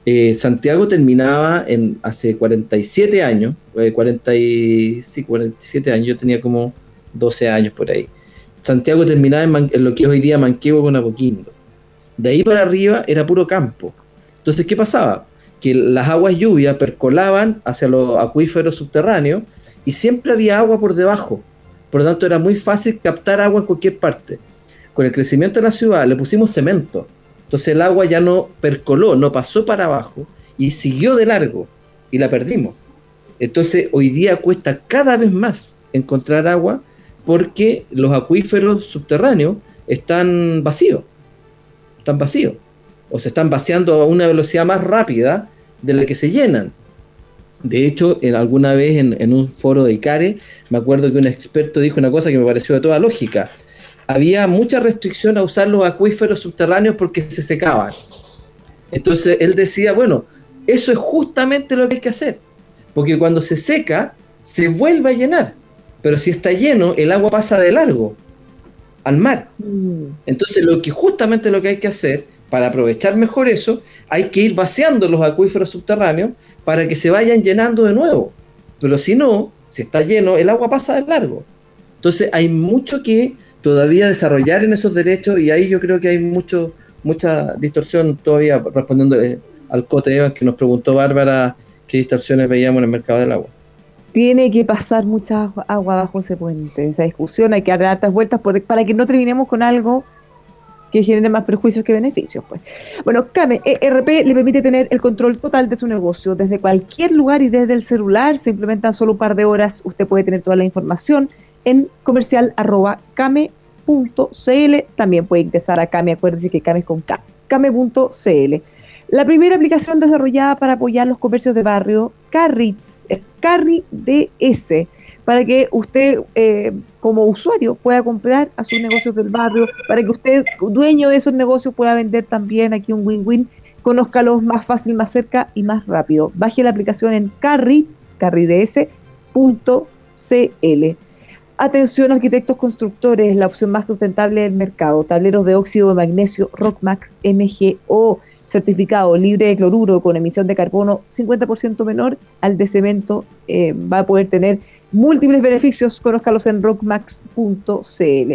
eh, Santiago terminaba en hace 47 años, 40 sí, 47 años, yo tenía como 12 años por ahí. Santiago terminaba en, lo que es hoy día Manquehue con Apoquindo. De ahí para arriba era puro campo. Entonces, ¿qué pasaba? Que las aguas lluvias percolaban hacia los acuíferos subterráneos y siempre había agua por debajo. Por lo tanto, era muy fácil captar agua en cualquier parte. Con el crecimiento de la ciudad le pusimos cemento. Entonces el agua ya no percoló, no pasó para abajo y siguió de largo y la perdimos. Entonces hoy día cuesta cada vez más encontrar agua porque los acuíferos subterráneos están vacíos, están vacíos, o se están vaciando a una velocidad más rápida de la que se llenan. De hecho, en alguna vez en, un foro de ICARE, me acuerdo que un experto dijo una cosa que me pareció de toda lógica. Había mucha restricción a usar los acuíferos subterráneos porque se secaban. Entonces él decía, bueno, eso es justamente lo que hay que hacer, porque cuando se seca, se vuelve a llenar pero si está lleno, el agua pasa de largo al mar. Mm. Entonces, lo que justamente lo que hay que hacer para aprovechar mejor eso, hay que ir vaciando los acuíferos subterráneos para que se vayan llenando de nuevo. Pero si no, si está lleno, el agua pasa de largo. Entonces, hay mucho que todavía desarrollar en esos derechos y ahí yo creo que hay mucho mucha distorsión todavía respondiendo eh, al cote que nos preguntó Bárbara qué distorsiones veíamos en el mercado del agua tiene que pasar mucha agua bajo ese puente. Esa discusión hay que dar hartas vueltas para que no terminemos con algo que genere más perjuicios que beneficios. Pues. Bueno, CAME, ERP le permite tener el control total de su negocio desde cualquier lugar y desde el celular. Se implementan solo un par de horas. Usted puede tener toda la información en comercial.came.cl. También puede ingresar a CAME, acuérdense que CAME es con K, came.cl. La primera aplicación desarrollada para apoyar los comercios de barrio, Carrits, es Carry DS. Para que usted eh, como usuario pueda comprar a sus negocios del barrio, para que usted, dueño de esos negocios, pueda vender también aquí un win-win. Conózcalos más fácil, más cerca y más rápido. Baje la aplicación en carrits, carrids.cl. Atención arquitectos constructores, la opción más sustentable del mercado. Tableros de óxido de magnesio Rockmax MGO, certificado libre de cloruro con emisión de carbono 50% menor al de cemento. Eh, va a poder tener múltiples beneficios. Conózcalos en rockmax.cl.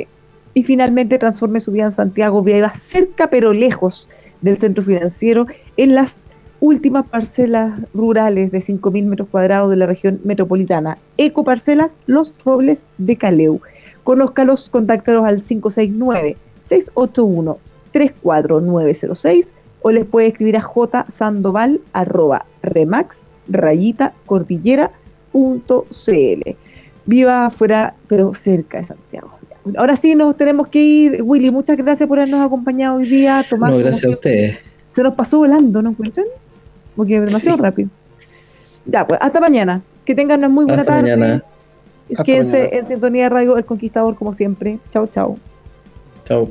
Y finalmente transforme su vida en Santiago. Viva cerca pero lejos del centro financiero en las últimas parcelas rurales de 5.000 metros cuadrados de la región metropolitana. Ecoparcelas Los Robles de Caleu. Conózcalos, contáctalos al 569-681-34906 o les puede escribir a jsandoval arroba remax rayita cordillera punto cl. Viva afuera, pero cerca de Santiago. Ahora sí nos tenemos que ir. Willy, muchas gracias por habernos acompañado hoy día. no, gracias a ustedes. Se nos pasó volando, ¿no encuentran? porque demasiado rápido. Ya, pues, hasta mañana. Que tengan una muy buena tarde. Mañana. Quédense en sintonía de Radio El Conquistador, como siempre. Chao, chao. Chao.